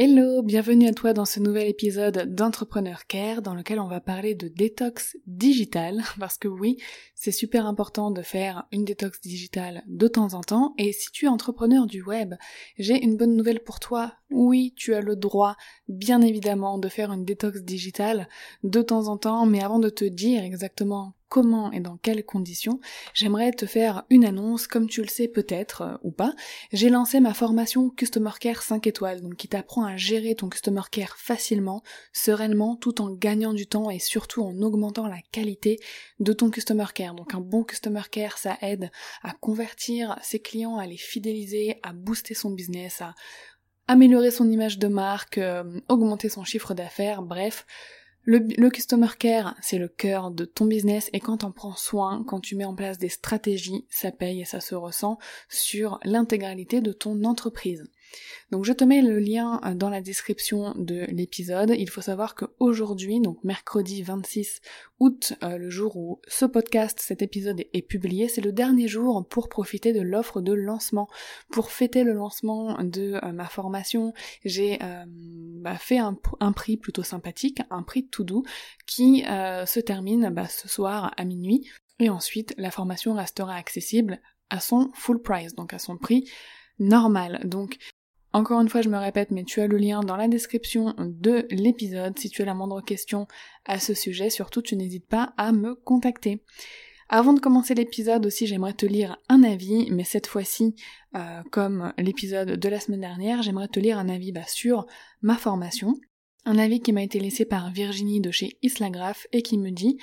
Hello, bienvenue à toi dans ce nouvel épisode d'Entrepreneur Care dans lequel on va parler de détox digital. Parce que oui, c'est super important de faire une détox digitale de temps en temps. Et si tu es entrepreneur du web, j'ai une bonne nouvelle pour toi. Oui, tu as le droit, bien évidemment, de faire une détox digitale de temps en temps, mais avant de te dire exactement comment et dans quelles conditions, j'aimerais te faire une annonce, comme tu le sais peut-être euh, ou pas. J'ai lancé ma formation Customer Care 5 étoiles, donc qui t'apprend à gérer ton Customer Care facilement, sereinement, tout en gagnant du temps et surtout en augmentant la qualité de ton Customer Care. Donc un bon Customer Care, ça aide à convertir ses clients, à les fidéliser, à booster son business, à améliorer son image de marque, euh, augmenter son chiffre d'affaires, bref, le, customer care, c'est le cœur de ton business et quand on prends soin, quand tu mets en place des stratégies, ça paye et ça se ressent sur l'intégralité de ton entreprise. Donc je te mets le lien euh, dans la description de l'épisode. Il faut savoir qu'aujourd'hui, donc mercredi 26 août, euh, le jour où ce podcast, cet épisode est publié, c'est le dernier jour pour profiter de l'offre de lancement. Pour fêter le lancement de euh, ma formation, j'ai bah, fait un, prix plutôt sympathique, un prix tout doux, qui se termine bah, ce soir à minuit. Et ensuite, la formation restera accessible à son full price, donc à son prix normal. Donc encore une fois, je me répète, mais tu as le lien dans la description de l'épisode. Si tu as la moindre question à ce sujet, surtout tu n'hésites pas à me contacter. Avant de commencer l'épisode aussi, j'aimerais te lire un avis, mais cette fois-ci, euh, comme l'épisode de la semaine dernière, j'aimerais te lire un avis bah, sur ma formation. Un avis qui m'a été laissé par Virginie de chez Islagraph et qui me dit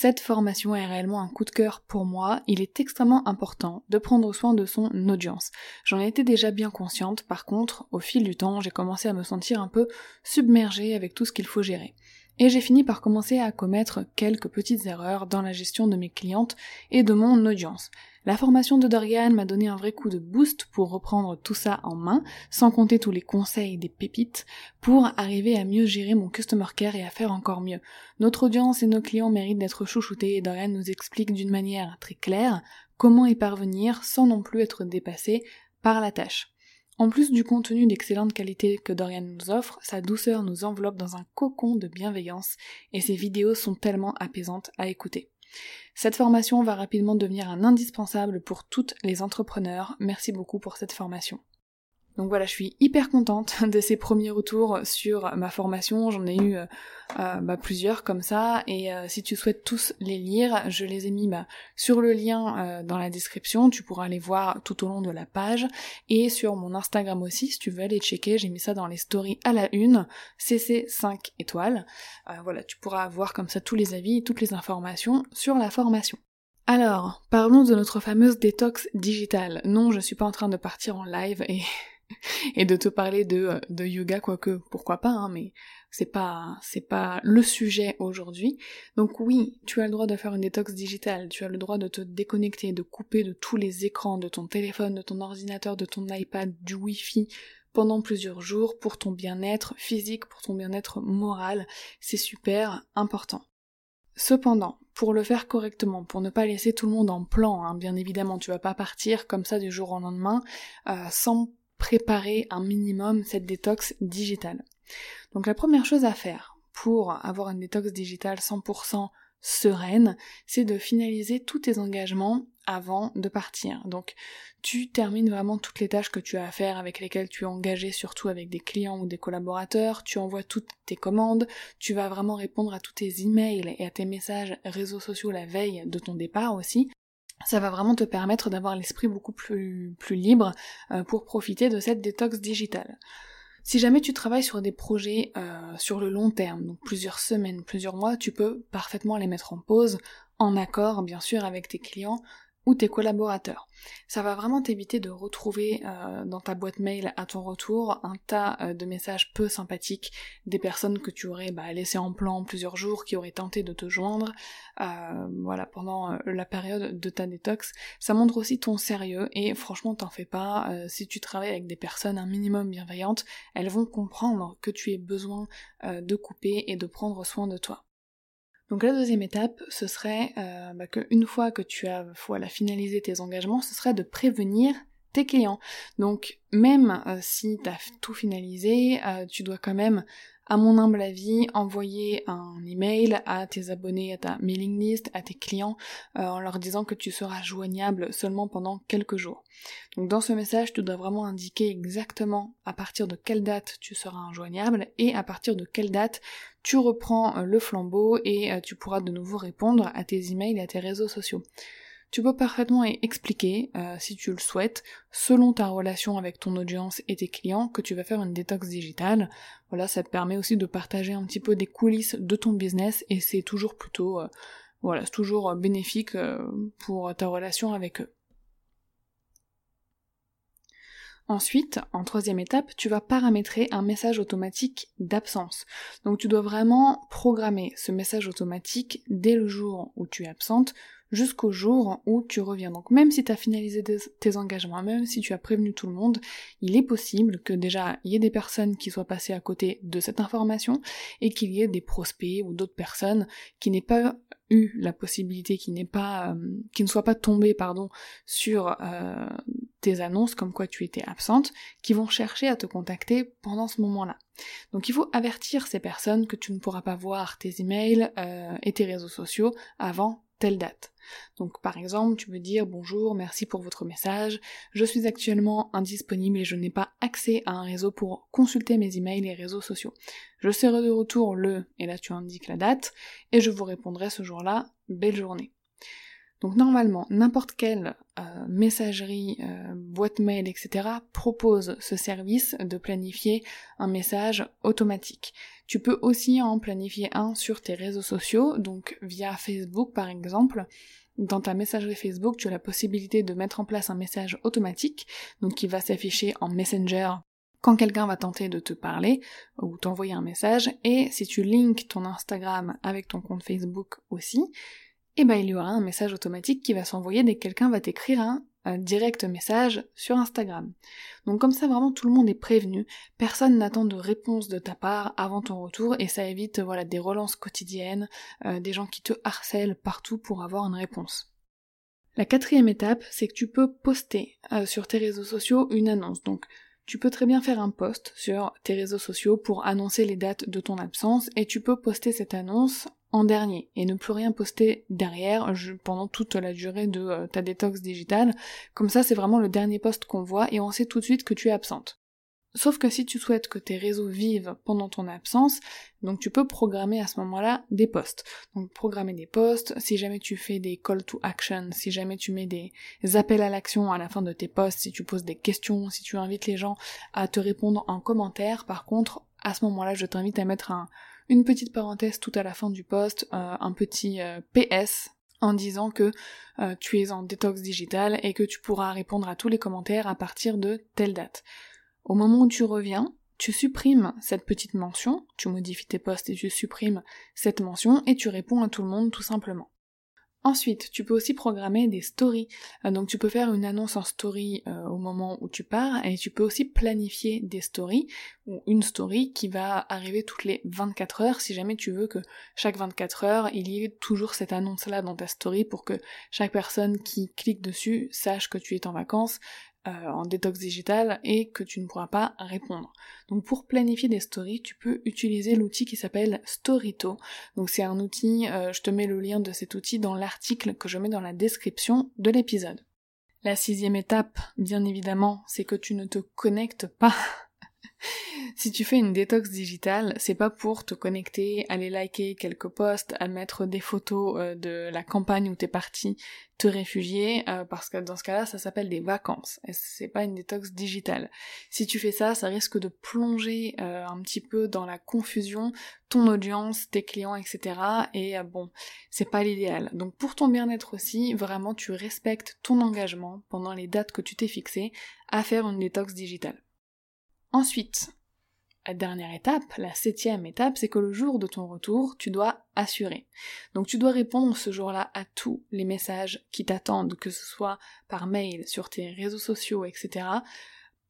cette formation est réellement un coup de cœur pour moi, il est extrêmement important de prendre soin de son audience. J'en étais déjà bien consciente, par contre, au fil du temps, j'ai commencé à me sentir un peu submergée avec tout ce qu'il faut gérer et j'ai fini par commencer à commettre quelques petites erreurs dans la gestion de mes clientes et de mon audience. La formation de Dorian m'a donné un vrai coup de boost pour reprendre tout ça en main, sans compter tous les conseils des pépites, pour arriver à mieux gérer mon customer care et à faire encore mieux. Notre audience et nos clients méritent d'être chouchoutés et Dorian nous explique d'une manière très claire comment y parvenir sans non plus être dépassé par la tâche. En plus du contenu d'excellente qualité que Dorian nous offre, sa douceur nous enveloppe dans un cocon de bienveillance et ses vidéos sont tellement apaisantes à écouter. Cette formation va rapidement devenir un indispensable pour toutes les entrepreneurs. Merci beaucoup pour cette formation. Donc voilà, je suis hyper contente de ces premiers retours sur ma formation. J'en ai eu euh, euh, bah, plusieurs comme ça. Et euh, si tu souhaites tous les lire, je les ai mis bah, sur le lien dans la description. Tu pourras les voir tout au long de la page. Et sur mon Instagram aussi, si tu veux aller checker, j'ai mis ça dans les stories à la une. CC 5 étoiles. voilà, tu pourras voir comme ça tous les avis et toutes les informations sur la formation. Alors, parlons de notre fameuse détox digitale. Non, je suis pas en train de partir en live et et de te parler de, euh, yoga, quoique pourquoi pas, hein, mais c'est pas c'est pas le sujet aujourd'hui. Donc oui, tu as le droit de faire une détox digitale, tu as le droit de te déconnecter, de couper de tous les écrans, de ton téléphone, de ton ordinateur, de ton iPad, du Wi-Fi pendant plusieurs jours pour ton bien-être physique, pour ton bien-être moral. C'est super important. Cependant, pour le faire correctement, pour ne pas laisser tout le monde en plan, hein, bien évidemment, tu vas pas partir comme ça du jour au lendemain euh, sans préparer un minimum cette détox digitale. Donc la première chose à faire pour avoir une détox digitale 100% sereine, c'est de finaliser tous tes engagements avant de partir. Donc tu termines vraiment toutes les tâches que tu as à faire avec lesquelles tu es engagé, surtout avec des clients ou des collaborateurs, tu envoies toutes tes commandes, tu vas vraiment répondre à tous tes emails et à tes messages réseaux sociaux la veille de ton départ aussi. Ça va vraiment te permettre d'avoir l'esprit beaucoup plus, plus libre euh, pour profiter de cette détox digitale. Si jamais tu travailles sur des projets euh, sur le long terme, donc plusieurs semaines, plusieurs mois, tu peux parfaitement les mettre en pause, en accord bien sûr avec tes clients, ou tes collaborateurs. Ça va vraiment t'éviter de retrouver euh, dans ta boîte mail à ton retour un tas euh, de messages peu sympathiques des personnes que tu aurais bah, laissées en plan plusieurs jours, qui auraient tenté de te joindre, euh, voilà, pendant la période de ta détox. Ça montre aussi ton sérieux et franchement t'en fais pas. si tu travailles avec des personnes un minimum bienveillantes, elles vont comprendre que tu aies besoin de couper et de prendre soin de toi. Donc la deuxième étape, ce serait euh, bah, qu'une fois que tu as voilà, finalisé tes engagements, ce serait de prévenir tes clients. Donc même euh, si tu as tout finalisé, euh, tu dois quand même à mon humble avis, envoyer un email à tes abonnés, à ta mailing list, à tes clients, en leur disant que tu seras joignable seulement pendant quelques jours. Donc dans ce message, tu dois vraiment indiquer exactement à partir de quelle date tu seras injoignable et à partir de quelle date tu reprends euh, le flambeau et euh, tu pourras de nouveau répondre à tes emails et à tes réseaux sociaux. Tu peux parfaitement expliquer, euh, si tu le souhaites, selon ta relation avec ton audience et tes clients, que tu vas faire une détox digitale. Voilà, ça te permet aussi de partager un petit peu des coulisses de ton business et c'est toujours plutôt, voilà, c'est toujours bénéfique pour ta relation avec eux. Ensuite, en troisième étape, tu vas paramétrer un message automatique d'absence. Donc tu dois vraiment programmer ce message automatique dès le jour où tu es absente jusqu'au jour où tu reviens. Donc même si tu as finalisé tes engagements, même si tu as prévenu tout le monde, il est possible que déjà il y ait des personnes qui soient passées à côté de cette information et qu'il y ait des prospects ou d'autres personnes qui n'aient pas eu la possibilité, qui pas, euh, qui ne soient pas tombées, pardon, sur euh, tes annonces comme quoi tu étais absente, qui vont chercher à te contacter pendant ce moment-là. Donc il faut avertir ces personnes que tu ne pourras pas voir tes emails euh, et tes réseaux sociaux avant telle date. Donc par exemple, tu veux dire bonjour, merci pour votre message, je suis actuellement indisponible et je n'ai pas accès à un réseau pour consulter mes emails et réseaux sociaux. Je serai de retour le, et là tu indiques la date, et je vous répondrai ce jour-là, belle journée. Donc normalement, n'importe quelle euh, messagerie, euh, boîte mail, etc. propose ce service de planifier un message automatique. Tu peux aussi en planifier un sur tes réseaux sociaux, donc via Facebook par exemple. Dans ta messagerie Facebook, tu as la possibilité de mettre en place un message automatique, donc qui va s'afficher en Messenger quand quelqu'un va tenter de te parler ou t'envoyer un message, et si tu links ton Instagram avec ton compte Facebook aussi, eh ben il y aura un message automatique qui va s'envoyer dès que quelqu'un va t'écrire un, direct message sur Instagram. Donc comme ça vraiment tout le monde est prévenu, personne n'attend de réponse de ta part avant ton retour et ça évite voilà des relances quotidiennes, euh, des gens qui te harcèlent partout pour avoir une réponse. La quatrième étape, c'est que tu peux poster euh, sur tes réseaux sociaux une annonce. Donc tu peux très bien faire un post sur tes réseaux sociaux pour annoncer les dates de ton absence et tu peux poster cette annonce en dernier et ne plus rien poster derrière pendant toute la durée de euh, ta détox digitale. Comme ça, c'est vraiment le dernier post qu'on voit et on sait tout de suite que tu es absente. Sauf que si tu souhaites que tes réseaux vivent pendant ton absence, donc tu peux programmer à ce moment-là des posts. Donc programmer des posts, si jamais tu fais des call to action, si jamais tu mets des appels à l'action à la fin de tes posts, si tu poses des questions, si tu invites les gens à te répondre en commentaire, par contre, à ce moment-là, je t'invite à mettre un, une petite parenthèse tout à la fin du post, euh, un petit euh, PS en disant que euh, tu es en détox digital et que tu pourras répondre à tous les commentaires à partir de telle date. Au moment où tu reviens, tu supprimes cette petite mention, tu modifies tes posts et tu supprimes cette mention et tu réponds à tout le monde tout simplement. Ensuite, tu peux aussi programmer des stories. Euh, donc tu peux faire une annonce en story euh, au moment où tu pars et tu peux aussi planifier des stories ou une story qui va arriver toutes les 24 heures si jamais tu veux que chaque 24 heures il y ait toujours cette annonce là dans ta story pour que chaque personne qui clique dessus sache que tu es en vacances, euh, en détox digital et que tu ne pourras pas répondre. Donc pour planifier des stories, tu peux utiliser l'outil qui s'appelle Storyto. Donc c'est un outil, euh, je te mets le lien de cet outil dans l'article que je mets dans la description de l'épisode. La sixième étape, bien évidemment, c'est que tu ne te connectes pas si tu fais une détox digitale, c'est pas pour te connecter, aller liker quelques posts, à mettre des photos euh, de la campagne où t'es parti te réfugier, euh, parce que dans ce cas-là, ça s'appelle des vacances. C'est pas une détox digitale. Si tu fais ça, ça risque de plonger euh, un petit peu dans la confusion, ton audience, tes clients, etc. Et bon, c'est pas l'idéal. Donc pour ton bien-être aussi, vraiment tu respectes ton engagement pendant les dates que tu t'es fixées à faire une détox digitale. Ensuite, la dernière étape, la septième étape, c'est que le jour de ton retour, tu dois assurer. Donc tu dois répondre ce jour-là à tous les messages qui t'attendent, que ce soit par mail, sur tes réseaux sociaux, etc.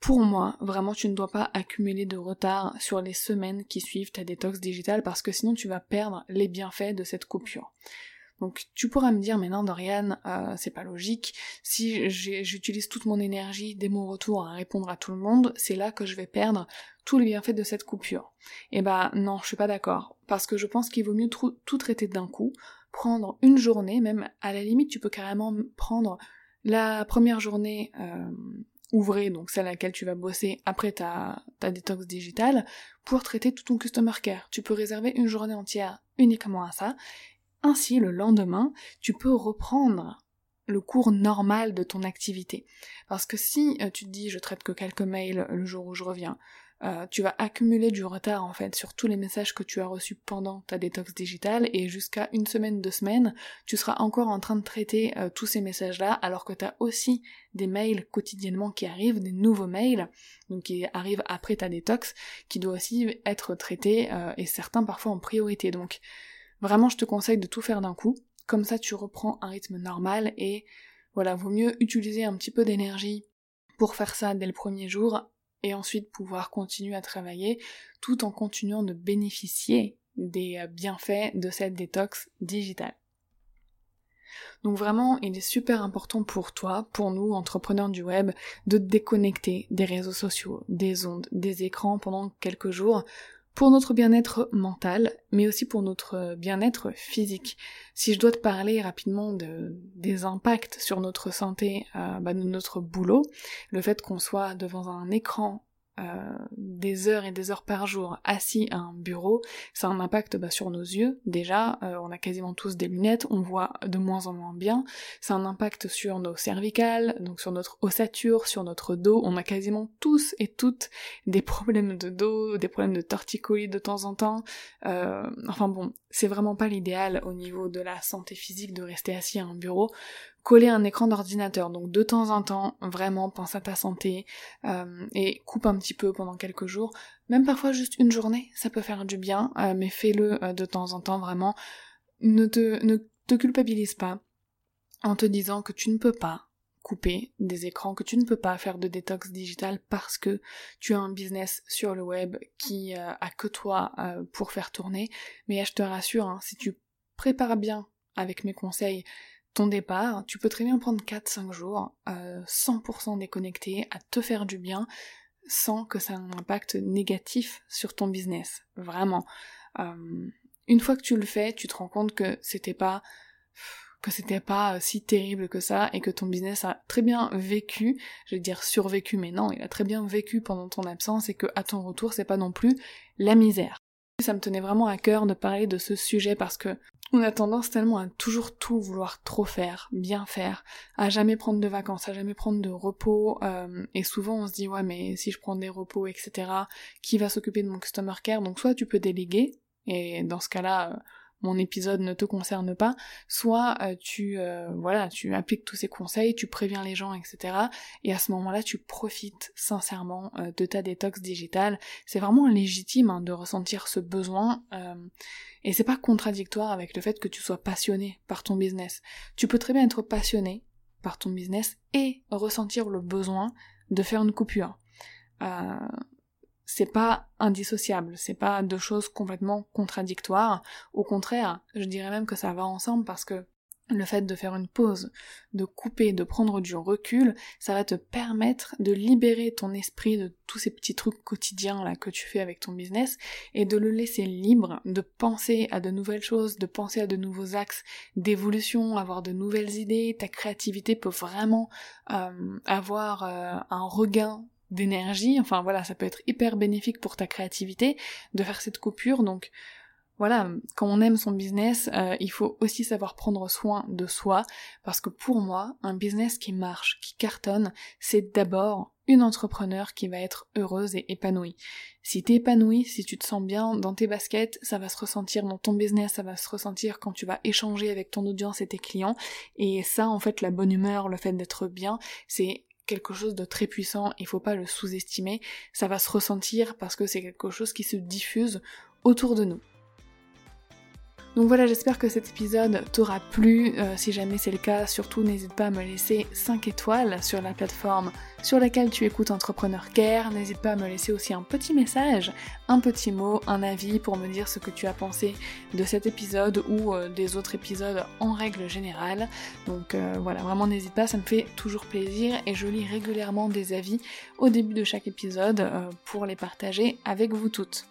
Pour moi, vraiment, tu ne dois pas accumuler de retard sur les semaines qui suivent ta détox digitale parce que sinon tu vas perdre les bienfaits de cette coupure. Donc tu pourras me dire mais non Dorian, euh, c'est pas logique. Si j'utilise toute mon énergie dès mon retour à répondre à tout le monde, c'est là que je vais perdre tout le bienfait de cette coupure. Eh bah non, je suis pas d'accord. Parce que je pense qu'il vaut mieux tout traiter d'un coup, prendre une journée, même à la limite tu peux carrément prendre la première journée euh, ouvrée, donc celle à laquelle tu vas bosser après ta détox digitale, pour traiter tout ton customer care. Tu peux réserver une journée entière uniquement à ça, ainsi, le lendemain, tu peux reprendre le cours normal de ton activité. Parce que si euh, tu te dis je traite que quelques mails le jour où je reviens, euh, tu vas accumuler du retard en fait sur tous les messages que tu as reçus pendant ta détox digitale et jusqu'à une semaine, deux semaines, tu seras encore en train de traiter euh, tous ces messages-là alors que tu as aussi des mails quotidiennement qui arrivent, des nouveaux mails, donc qui arrivent après ta détox, qui doivent aussi être traités et certains parfois en priorité. Donc Vraiment, je te conseille de tout faire d'un coup. Comme ça, tu reprends un rythme normal et voilà, vaut mieux utiliser un petit peu d'énergie pour faire ça dès le premier jour et ensuite pouvoir continuer à travailler tout en continuant de bénéficier des bienfaits de cette détox digitale. Donc vraiment, il est super important pour toi, pour nous, entrepreneurs du web, de te déconnecter des réseaux sociaux, des ondes, des écrans pendant quelques jours pour notre bien-être mental, mais aussi pour notre bien-être physique. Si je dois te parler rapidement de, des impacts sur notre santé euh, bah, de notre boulot, le fait qu'on soit devant un écran euh, des heures et des heures par jour assis à un bureau, ça a un impact bah, sur nos yeux. Déjà, euh, on a quasiment tous des lunettes, on voit de moins en moins bien. Ça a un impact sur nos cervicales, donc sur notre ossature, sur notre dos. On a quasiment tous et toutes des problèmes de dos, des problèmes de torticolis de temps en temps. Euh, enfin bon, c'est vraiment pas l'idéal au niveau de la santé physique de rester assis à un bureau coller un écran d'ordinateur. Donc de temps en temps, vraiment pense à ta santé euh, et coupe un petit peu pendant quelques jours. Même parfois juste une journée, ça peut faire du bien, euh, mais fais-le euh, de temps en temps vraiment. Ne te, ne te culpabilise pas en te disant que tu ne peux pas couper des écrans, que tu ne peux pas faire de détox digital parce que tu as un business sur le web qui a que toi pour faire tourner. Mais je te rassure, hein, si tu prépares bien avec mes conseils ton départ, tu peux très bien prendre 4-5 jours, 100% euh, déconnecté, à te faire du bien, sans que ça ait un impact négatif sur ton business. Vraiment. Euh, une fois que tu le fais, tu te rends compte que c'était pas que c'était pas si terrible que ça et que ton business a très bien vécu, je vais dire survécu mais non, il a très bien vécu pendant ton absence et que à ton retour c'est pas non plus la misère. Ça me tenait vraiment à cœur de parler de ce sujet parce que on a tendance tellement à toujours tout vouloir trop faire, bien faire, à jamais prendre de vacances, à jamais prendre de repos, euh, et souvent on se dit ouais mais si je prends des repos, etc., qui va s'occuper de mon customer care? Donc soit tu peux déléguer, et dans ce cas-là, euh, mon épisode ne te concerne pas, soit euh, tu euh, voilà, tu appliques tous ces conseils, tu préviens les gens, etc. Et à ce moment-là, tu profites sincèrement euh, de ta détox digitale. C'est vraiment légitime hein, de ressentir ce besoin, et c'est pas contradictoire avec le fait que tu sois passionné par ton business. Tu peux très bien être passionné par ton business et ressentir le besoin de faire une coupure c'est pas indissociable, c'est pas deux choses complètement contradictoires. Au contraire, je dirais même que ça va ensemble parce que le fait de faire une pause, de couper, de prendre du recul, ça va te permettre de libérer ton esprit de tous ces petits trucs quotidiens là que tu fais avec ton business et de le laisser libre, de penser à de nouvelles choses, de penser à de nouveaux axes d'évolution, avoir de nouvelles idées. Ta créativité peut vraiment euh, avoir euh, un regain d'énergie, enfin voilà, ça peut être hyper bénéfique pour ta créativité de faire cette coupure, donc voilà, quand on aime son business, euh, il faut aussi savoir prendre soin de soi, parce que pour moi, un business qui marche, qui cartonne, c'est d'abord une entrepreneur qui va être heureuse et épanouie. Si t'es épanouie, si tu te sens bien dans tes baskets, ça va se ressentir dans ton business, ça va se ressentir quand tu vas échanger avec ton audience et tes clients, et ça, en fait, la bonne humeur, le fait d'être bien, c'est quelque chose de très puissant, il faut pas le sous-estimer, ça va se ressentir parce que c'est quelque chose qui se diffuse autour de nous. Donc voilà, j'espère que cet épisode t'aura plu. Euh, si jamais c'est le cas, surtout n'hésite pas à me laisser 5 étoiles sur la plateforme sur laquelle tu écoutes Entrepreneur Care. N'hésite pas à me laisser aussi un petit message, un petit mot, un avis pour me dire ce que tu as pensé de cet épisode ou euh, des autres épisodes en règle générale. Donc euh, voilà, vraiment n'hésite pas, ça me fait toujours plaisir et je lis régulièrement des avis au début de chaque épisode pour les partager avec vous toutes.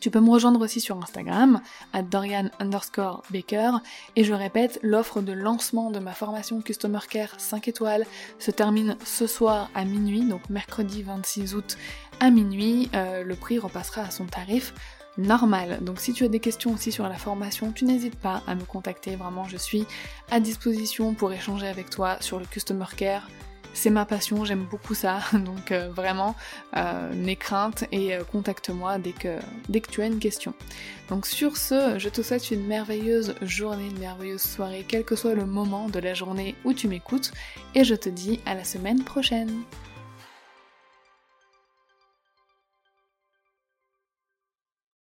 Tu peux me rejoindre aussi sur Instagram, à Dorian underscore Baker, et je répète, l'offre de lancement de ma formation Customer Care 5 étoiles se termine ce soir à minuit, donc mercredi 26 août à minuit, euh, le prix repassera à son tarif normal. Donc si tu as des questions aussi sur la formation, tu n'hésites pas à me contacter, vraiment je suis à disposition pour échanger avec toi sur le Customer Care c'est ma passion, j'aime beaucoup ça, donc euh, vraiment, euh, crainte et euh, contacte-moi dès que, dès que tu as une question. Donc sur ce, je te souhaite une merveilleuse journée, une merveilleuse soirée, quel que soit le moment de la journée où tu m'écoutes, et je te dis à la semaine prochaine.